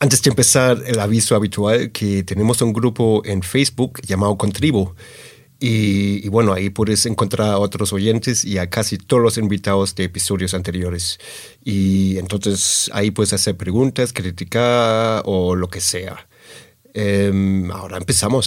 Antes de empezar, el aviso habitual que tenemos un grupo en Facebook llamado Contribo. Y, bueno, ahí puedes encontrar a otros oyentes y a casi todos los invitados de episodios anteriores. Y entonces ahí puedes hacer preguntas, criticar o lo que sea. Eh, ahora empezamos.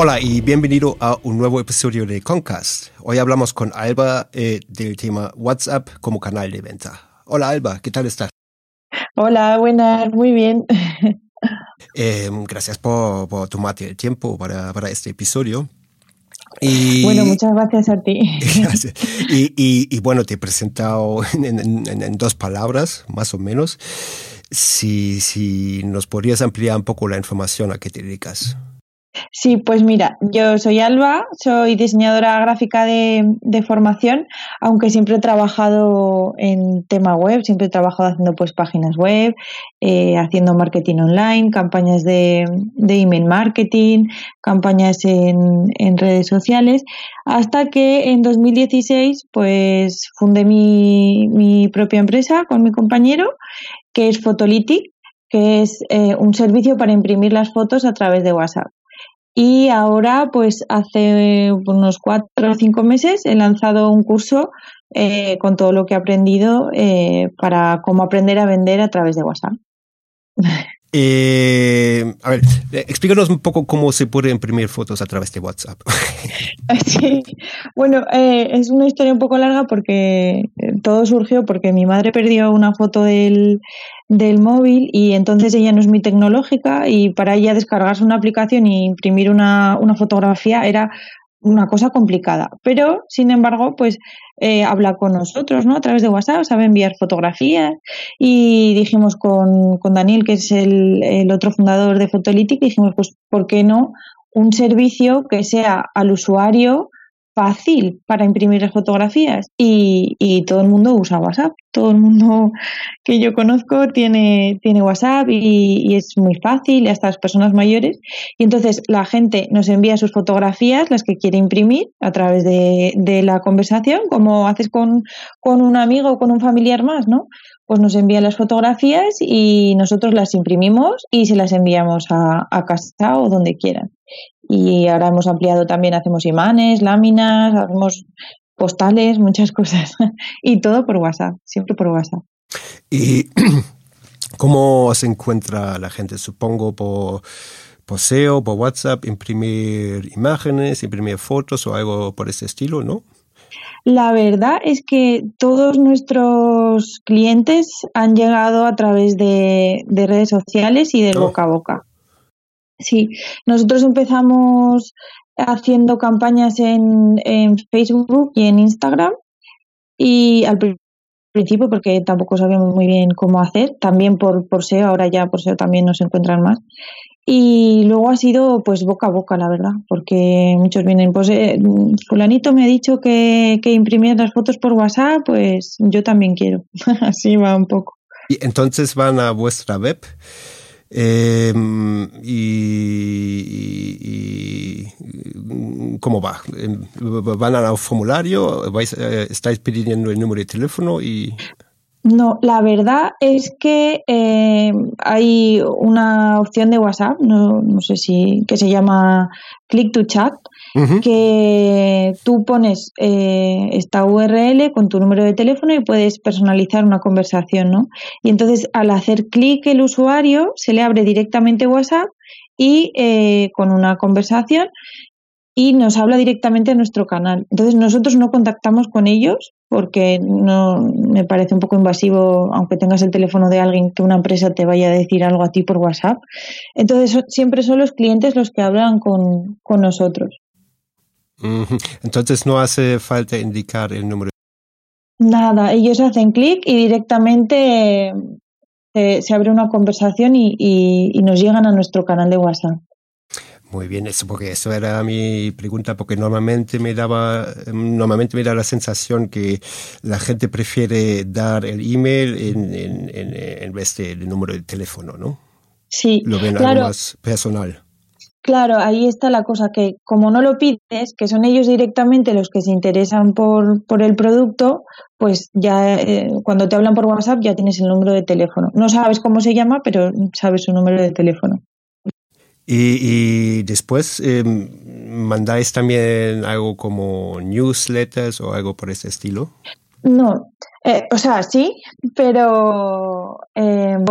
Hola y bienvenido a un nuevo episodio de Concast. Hoy hablamos con Alba eh, del tema WhatsApp como canal de venta. Hola Alba, ¿qué tal estás? Hola, buenas, muy bien. Eh, gracias por, por, tomarte el tiempo para, para este episodio. Y, bueno, muchas gracias a ti. y, y, y, bueno, te he presentado en, en, en, dos palabras, más o menos. Si, si nos podrías ampliar un poco la información a qué te dedicas. Sí, pues mira, yo soy Alba, soy diseñadora gráfica de, de, formación, aunque siempre he trabajado en tema web, siempre he trabajado haciendo pues páginas web, eh, haciendo marketing online, campañas de, de email marketing, campañas en, en, redes sociales, hasta que en 2016 pues fundé mi, mi propia empresa con mi compañero, que es Photolytic, que es eh, un servicio para imprimir las fotos a través de WhatsApp. Y ahora, pues hace unos cuatro o cinco meses, he lanzado un curso eh, con todo lo que he aprendido eh, para cómo aprender a vender a través de WhatsApp. Eh, a ver, explícanos un poco cómo se puede imprimir fotos a través de WhatsApp. Sí, bueno, eh, es una historia un poco larga porque todo surgió porque mi madre perdió una foto del, del móvil y entonces ella no es muy tecnológica y para ella descargarse una aplicación y imprimir una, una fotografía era una cosa complicada. Pero, sin embargo, pues eh, habla con nosotros, ¿no? A través de WhatsApp, sabe enviar fotografías y dijimos con, con Daniel, que es el, el otro fundador de Fotolytic, dijimos, pues, ¿por qué no un servicio que sea al usuario fácil para imprimir las fotografías y, y, todo el mundo usa WhatsApp. Todo el mundo que yo conozco tiene, tiene WhatsApp y, y, es muy fácil, hasta las personas mayores. Y entonces la gente nos envía sus fotografías, las que quiere imprimir, a través de, de la conversación, como haces con, con un amigo o con un familiar más, ¿no? Pues nos envían las fotografías y nosotros las imprimimos y se las enviamos a, a casa o donde quieran y ahora hemos ampliado también, hacemos imanes, láminas, hacemos postales, muchas cosas y todo por WhatsApp, siempre por WhatsApp. ¿Y cómo se encuentra la gente? Supongo por, por SEO, por WhatsApp, imprimir imágenes, imprimir fotos o algo por ese estilo, ¿no? La verdad es que todos nuestros clientes han llegado a través de, de redes sociales y del oh. boca a boca. Sí, nosotros empezamos haciendo campañas en, en, Facebook y en Instagram y al principio porque tampoco sabíamos muy bien cómo hacer, también por, por SEO, ahora ya por SEO también nos encuentran más. Y luego ha sido pues boca a boca, la verdad, porque muchos vienen, pues eh, fulanito me ha dicho que, que imprimir las fotos por WhatsApp, pues yo también quiero. Así va un poco. Y entonces van a vuestra web Eh, y, ¿Cómo va? Em, ¿Van al formulario? Vais, eh, ¿Estáis pidiendo el número de teléfono? y no, la verdad es que eh, hay una opción de WhatsApp, no, no, sé si, que se llama Click to Chat, que tú pones eh, esta URL con tu número de teléfono y puedes personalizar una conversación, ¿no? Y entonces al hacer clic el usuario se le abre directamente WhatsApp y eh, con una conversación y nos habla directamente a nuestro canal. Entonces nosotros no contactamos con ellos porque no me parece un poco invasivo, aunque tengas el teléfono de alguien, que una empresa te vaya a decir algo a ti por WhatsApp. Entonces siempre son los clientes los que hablan con, nosotros. Entonces no hace falta indicar el número. Nada, ellos hacen clic y directamente eh, se abre una conversación y nos llegan a nuestro canal de WhatsApp. Muy bien, eso porque eso era mi pregunta, porque normalmente me daba, normalmente me da la sensación que la gente prefiere dar el email en, en, en, vez del número de teléfono, ¿no? Sí, lo ven algo más personal. Claro, ahí está la cosa, que como no lo pides, que son ellos directamente los que se interesan por, por el producto, pues ya eh, cuando te hablan por WhatsApp ya tienes el número de teléfono. No sabes cómo se llama, pero sabes su número de teléfono. Y, después eh, mandáis también algo como newsletters o algo por ese estilo. No, eh, o sea, sí, pero em,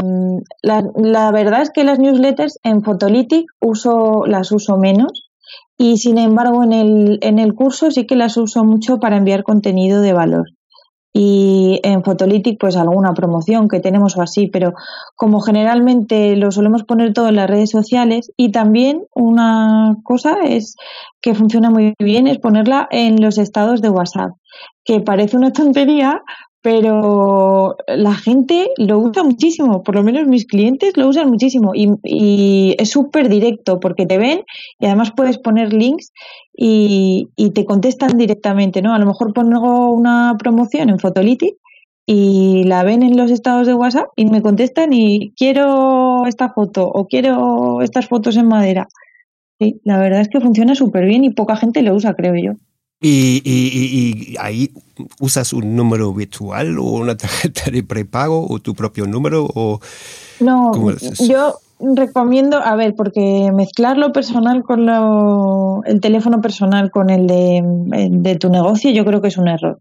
la, verdad es que las newsletters en Photolytic uso, las uso menos y sin embargo en el, en el curso sí que las uso mucho para enviar contenido de valor y en Photolytic pues alguna promoción que tenemos o así, pero como generalmente lo solemos poner todo en las redes sociales y también una cosa es que funciona muy bien es ponerla en los estados de WhatsApp, que parece una tontería, pero la gente lo usa muchísimo, por lo menos mis clientes lo usan muchísimo y, es súper directo porque te ven y además puedes poner links y, te contestan directamente, ¿no? A lo mejor pongo una promoción en Photolity y la ven en los estados de WhatsApp y me contestan y quiero esta foto o quiero estas fotos en madera. Sí, la verdad es que funciona súper bien y poca gente lo usa, creo yo. Y, y, y, ahí usas un número virtual o una tarjeta de prepago o tu propio número o no yo recomiendo a ver porque mezclar lo personal con lo, el teléfono personal con el de, de tu negocio yo creo que es un error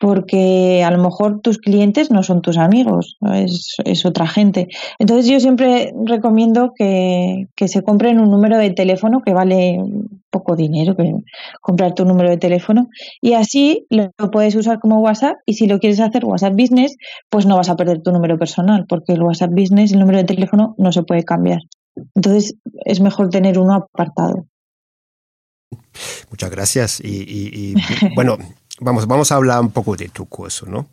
porque a lo mejor tus clientes no son tus amigos, es, es otra gente. Entonces yo siempre recomiendo que, que, se compren un número de teléfono que vale poco dinero, que comprar tu número de teléfono, y así lo puedes usar como WhatsApp, y si lo quieres hacer WhatsApp Business, pues no vas a perder tu número personal, porque el WhatsApp Business, el número de teléfono, no se puede cambiar. Entonces es mejor tener uno apartado. Muchas gracias. Y, y, y bueno, vamos, vamos a hablar un poco de tu curso, ¿no?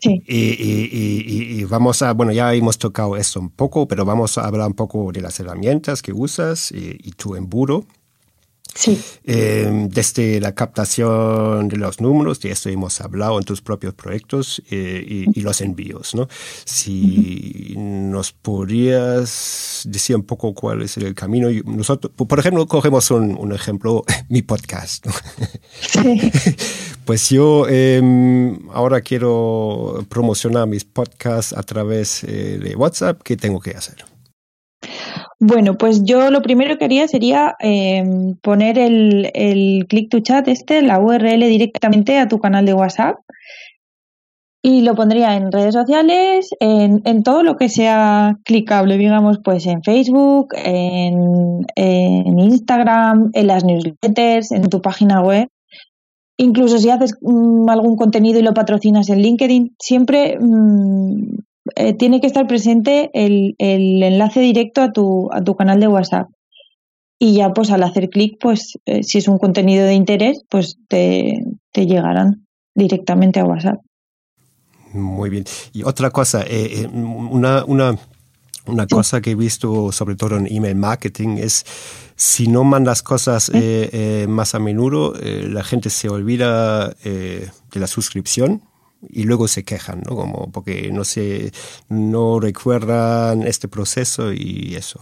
Sí. Y, y, y, vamos a, bueno, ya hemos tocado esto un poco, pero vamos a hablar un poco de las herramientas que usas y, tu embudo. Sí. Eh, desde la captación de los números, de esto hemos hablado en tus propios proyectos eh, y, los envíos, ¿no? Si nos podrías decir un poco cuál es el camino. Nosotros, por ejemplo, cogemos un, un ejemplo, mi podcast. ¿no? Sí. pues yo eh, ahora quiero promocionar mis podcasts a través eh, de WhatsApp. ¿Qué tengo que hacer? Bueno, pues yo lo primero que haría sería eh, poner el, el click to chat este, la URL directamente a tu canal de WhatsApp y lo pondría en redes sociales, en, en todo lo que sea clicable, digamos, pues en Facebook, en, en Instagram, en las newsletters, en tu página web. Incluso si haces mm, algún contenido y lo patrocinas en LinkedIn, siempre mm, eh, tiene que estar presente el, el, enlace directo a tu, a tu canal de WhatsApp. Y ya pues al hacer clic, pues eh, si es un contenido de interés, pues te, te llegarán directamente a WhatsApp. Muy bien. Y otra cosa, eh, una, una, una cosa que he visto sobre todo en email marketing es si no mandas cosas eh, eh, más a menudo, la gente se olvida de la suscripción y luego se quejan, ¿no? Como porque no se, no recuerdan este proceso y eso.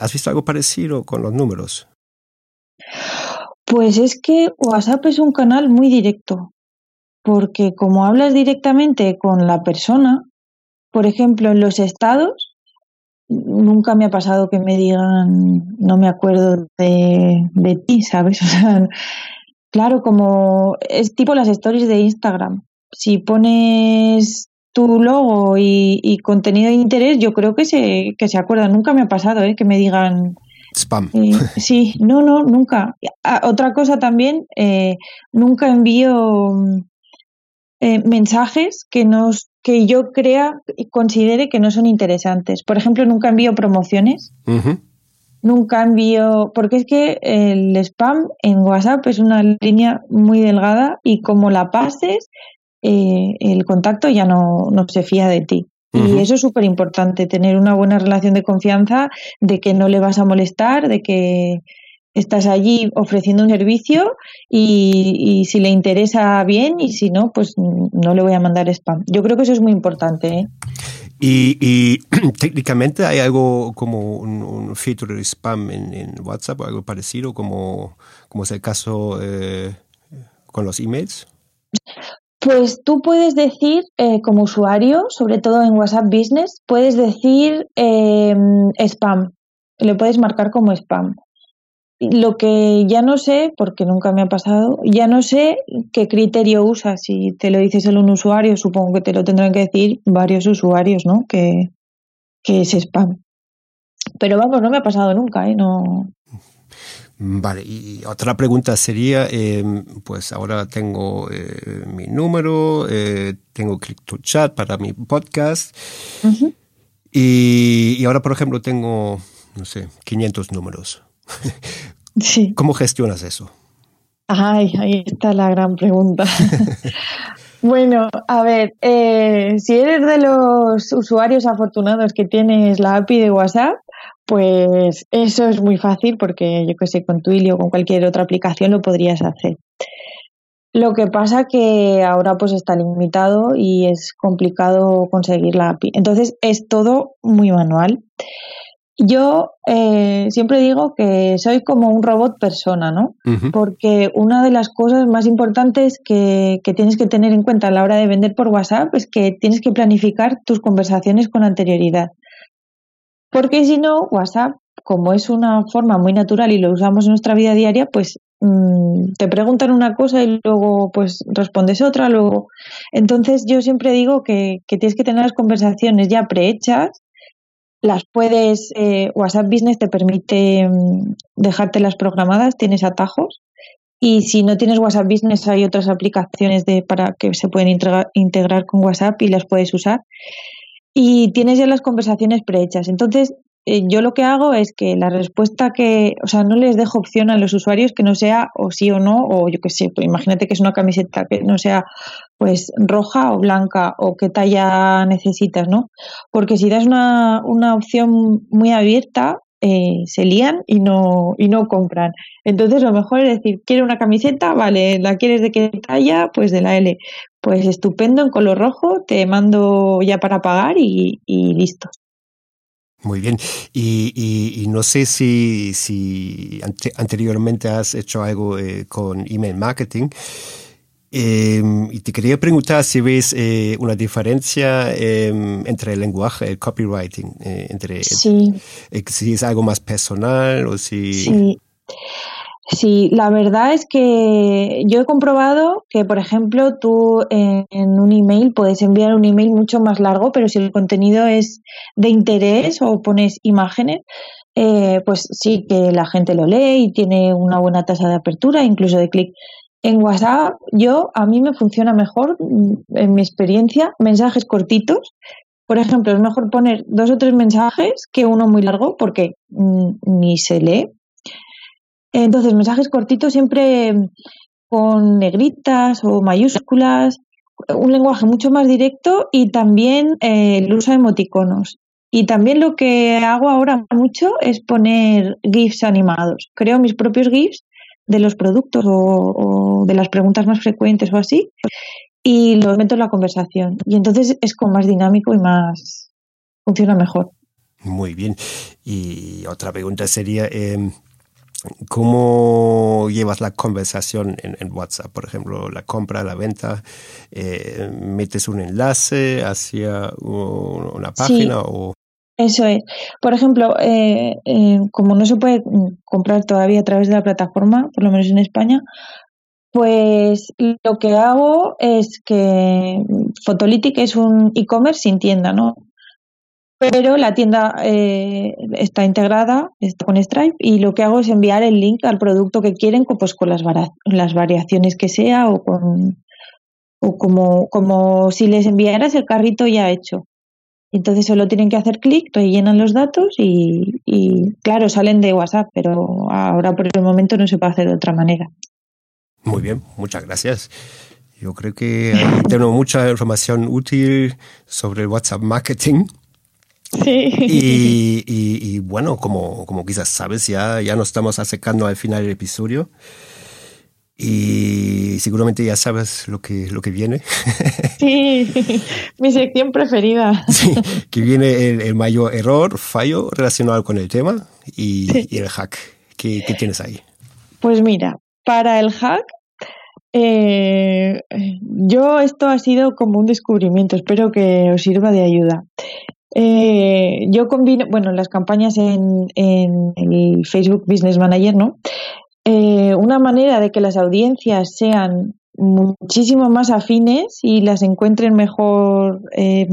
¿Has visto algo parecido con los números? Pues es que WhatsApp es un canal muy directo, porque como hablas directamente con la persona, por ejemplo, en los estados, nunca me ha pasado que me digan, no me acuerdo de, de ti, ¿sabes? O sea, claro, como es tipo las stories de Instagram. Si pones tu logo y, y contenido de interés, yo creo que se, que se acuerdan. Nunca me ha pasado ¿eh? que me digan, Spam. eh, sí, no, no, nunca. Ah, Otra cosa también, eh, nunca envío eh, mensajes que nos que yo crea y considere que no son interesantes. Por ejemplo, nunca envío promociones, Ujú. Nunca envío, porque es que el spam en WhatsApp es una línea muy delgada y como la pases, eh, el contacto ya no, no se fía de ti. Y eso es súper importante, tener una buena relación de confianza, de que no le vas a molestar, de que estás allí ofreciendo un servicio y, y si le interesa bien y si no, pues no le voy a mandar spam. Yo creo que eso es muy importante. ¿eh? Y, y técnicamente hay algo como un, un de spam en, WhatsApp o algo parecido, como, como es el caso eh, con los emails. Pues tú puedes decir, eh, como usuario, sobre todo en WhatsApp Business, puedes decir eh, spam. Le puedes marcar como spam. Lo que ya no sé, porque nunca me ha pasado, ya no sé qué criterio usas. Si te lo dices solo un usuario, supongo que te lo tendrán que decir varios usuarios, ¿no? Que, que es spam. Pero vamos, no me ha pasado nunca, ¿eh? No. Vale, y otra pregunta sería, eh, pues ahora tengo eh, mi número, eh, tengo Click to Chat para mi podcast y ahora, por ejemplo, tengo, no sé, 500 números. Sí. ¿Cómo gestionas eso? Ay, ahí está la gran pregunta. bueno, a ver, eh, si eres de los usuarios afortunados que tienes la API de WhatsApp, pues eso es muy fácil porque yo que sé, con Twilio o con cualquier otra aplicación lo podrías hacer. Lo que pasa que ahora pues está limitado y es complicado conseguir la API. Entonces es todo muy manual. Yo eh, siempre digo que soy como un robot persona, ¿no? Porque una de las cosas más importantes que, que tienes que tener en cuenta a la hora de vender por WhatsApp es que tienes que planificar tus conversaciones con anterioridad. Porque si no, WhatsApp, como es una forma muy natural y lo usamos en nuestra vida diaria, pues mm, te preguntan una cosa y luego pues respondes otra, luego. Entonces yo siempre digo que, que tienes que tener las conversaciones ya prehechas las puedes, eh, WhatsApp Business te permite mm, dejártelas programadas, tienes atajos. Y si no tienes WhatsApp Business, hay otras aplicaciones de, para que se pueden integra- integrar con WhatsApp y las puedes usar. Y tienes ya las conversaciones prehechas. Entonces, eh, yo lo que hago es que la respuesta que, o sea, no les dejo opción a los usuarios que no sea o sí o no, o yo qué sé, pues imagínate que es una camiseta que no sea pues roja o blanca o qué talla necesitas, ¿no? Porque si das una, una opción muy abierta, eh, se lían y no, y no compran. Entonces lo mejor es decir, ¿quieres una camiseta? Vale, ¿la quieres de qué talla? Pues de la L. Pues estupendo, en color rojo, te mando ya para pagar y, y listo. Muy bien. Y, y- y no sé si, si ante- anteriormente has hecho algo eh, con email marketing. Eh, y te quería preguntar si ves eh, una diferencia eh, entre el lenguaje, el copywriting, eh, entre Sí. eh, si es algo más personal o si... Sí. Sí, la verdad es que yo he comprobado que, por ejemplo, tú en, en un email puedes enviar un email mucho más largo, pero si el contenido es de interés o pones imágenes, eh, pues sí que la gente lo lee y tiene una buena tasa de apertura, incluso de clic. En WhatsApp, yo a mí me funciona mejor, mm, en mi experiencia, mensajes cortitos. Por ejemplo, es mejor poner dos o tres mensajes que uno muy largo porque mm, ni se lee. Entonces, mensajes cortitos siempre con negritas o mayúsculas, un lenguaje mucho más directo y también eh, el uso de emoticonos. Y también lo que hago ahora mucho es poner GIFs animados. Creo mis propios GIFs de los productos o, o de las preguntas más frecuentes o así. y lo meto en la conversación. Y entonces es como más dinámico y más funciona mejor. Muy bien. Y otra pregunta sería, eh, ¿cómo llevas la conversación en, en, WhatsApp? Por ejemplo, la compra, la venta, eh, ¿metes un enlace hacia una página Sí. o...? Eso es. Por ejemplo, eh, eh, como no se puede comprar todavía a través de la plataforma, por lo menos en España, pues lo que hago es que Photolytic es un e-commerce sin tienda, ¿no? Pero la tienda eh, está integrada, está con Stripe, y lo que hago es enviar el link al producto que quieren, pues con las, las variaciones que sea o con o como, como si les enviaras el carrito ya hecho. Entonces solo tienen que hacer clic, rellenan los datos y, y, claro, salen de WhatsApp, pero ahora por el momento no se puede hacer de otra manera. Muy bien, muchas gracias. Yo creo que ahí tengo mucha información útil sobre el WhatsApp marketing. Sí. Y, y, y bueno, como, como quizás sabes, ya, ya nos estamos acercando al final del episodio. Y seguramente ya sabes lo que, lo que viene. Sí, mi sección preferida. Sí, que viene el, el mayor error, fallo relacionado con el tema y, Sí. y el hack. ¿Qué, qué tienes ahí? Pues mira, para el hack, eh, yo esto ha sido como un descubrimiento, espero que os sirva de ayuda. Eh, yo combino, bueno, las campañas en, en el Facebook Business Manager, ¿no? Eh, una manera de que las audiencias sean muchísimo más afines y las encuentren mejor eh,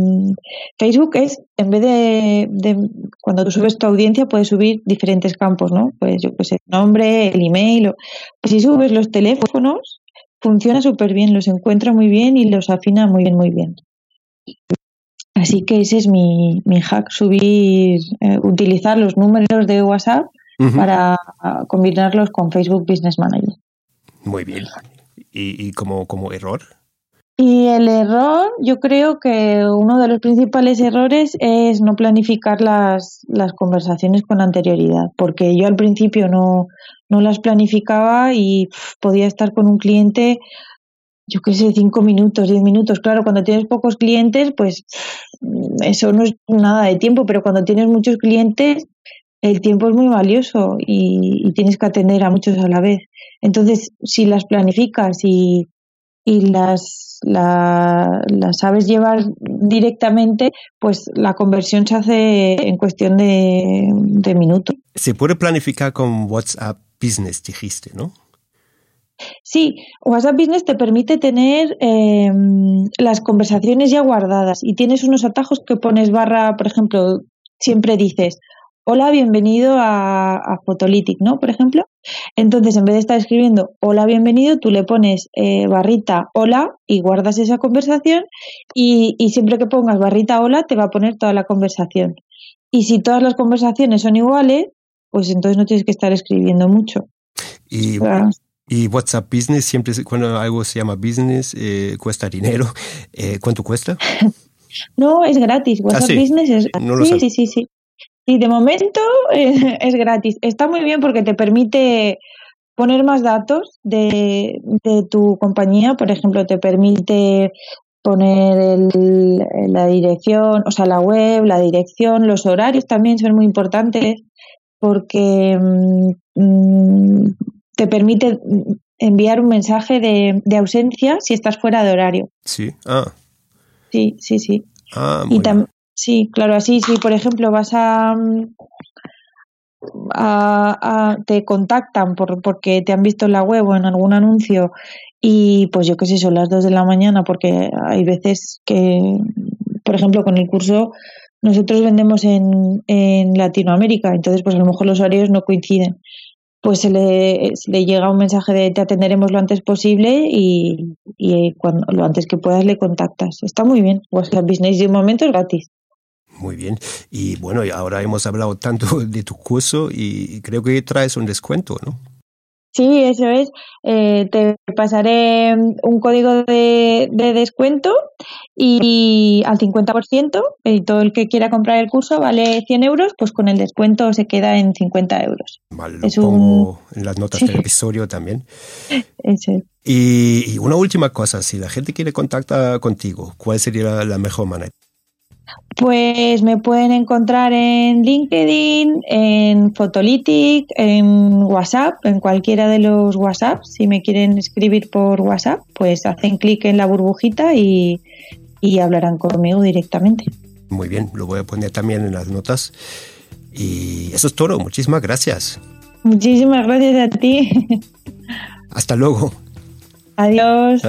Facebook es en vez de, cuando tú subes tu audiencia puedes subir diferentes campos no pues yo qué sé nombre el email o, pues si subes los teléfonos funciona súper bien los encuentra muy bien y los afina muy bien muy bien. Así que ese es mi, mi hack subir eh, utilizar los números de WhatsApp Uh -huh. para combinarlos con Facebook Business Manager muy bien y, y como, como error? Y el error, yo creo que uno de los principales errores es no planificar las, las conversaciones con anterioridad, porque yo al principio no, no las planificaba y pff, podía estar con un cliente, yo qué sé, cinco minutos, diez minutos. Claro, cuando tienes pocos clientes, pues eso no es nada de tiempo, pero cuando tienes muchos clientes, el tiempo es muy valioso y, y tienes que atender a muchos a la vez. Entonces, si las planificas y, y las, la, las sabes llevar directamente, pues la conversión se hace en cuestión de, de minutos. Se puede planificar con WhatsApp Business, dijiste, ¿no? Sí, WhatsApp Business te permite tener eh, las conversaciones ya guardadas y tienes unos atajos que pones barra, por ejemplo, siempre dices, hola, bienvenido a, a Photolytic, ¿no? Por ejemplo. Entonces, en vez de estar escribiendo hola, bienvenido, tú le pones eh, barrita hola y guardas esa conversación y, y, siempre que pongas barrita hola te va a poner toda la conversación. Y si todas las conversaciones son iguales, pues entonces no tienes que estar escribiendo mucho. Y, claro. y WhatsApp Business, siempre cuando algo se llama business, eh, cuesta dinero. Eh, ¿Cuánto cuesta? no, es gratis. WhatsApp ¿Ah, sí? Business es no sí, sí, sí, sí. Y de momento eh, es gratis. Está muy bien porque te permite poner más datos de, de tu compañía. Por ejemplo, te permite poner el, la dirección, o sea, la web, la dirección, los horarios también son muy importantes porque mmm, te permite enviar un mensaje de, de, ausencia si estás fuera de horario. Sí, ah. Sí, sí, sí. Ah, y también Sí, claro, así, si por ejemplo vas a, a, a, te contactan por, porque te han visto en la web o en algún anuncio y pues yo qué sé, son las dos de la mañana porque hay veces que, por ejemplo, con el curso nosotros vendemos en, en Latinoamérica, entonces pues a lo mejor los horarios no coinciden. Pues se le, llega un mensaje de te atenderemos lo antes posible y, y cuando, lo antes que puedas le contactas. Está muy bien. WhatsApp Business de momento es gratis. Muy bien. Y bueno, y ahora hemos hablado tanto de tu curso y creo que traes un descuento, ¿no? Sí, eso es. Eh, te pasaré un código de, de descuento y, al 50%, y todo el que quiera comprar el curso vale 100 euros, pues con el descuento se queda en 50 euros. Vale, lo pongo en las notas del episodio también. Eso es. Y, y, una última cosa, si la gente quiere contactar contigo, ¿cuál sería la mejor manera? Pues me pueden encontrar en LinkedIn, en Photolytic, en WhatsApp, en cualquiera de los WhatsApp. Si me quieren escribir por WhatsApp, pues hacen clic en la burbujita y, y hablarán conmigo directamente. Muy bien, lo voy a poner también en las notas. Y eso es todo. Muchísimas gracias. Muchísimas gracias a ti. Hasta luego. Adiós.